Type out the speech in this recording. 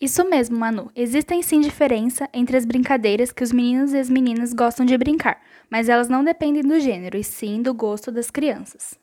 Isso mesmo, Manu. Existem sim diferença entre as brincadeiras que os meninos e as meninas gostam de brincar, mas elas não dependem do gênero, e sim do gosto das crianças.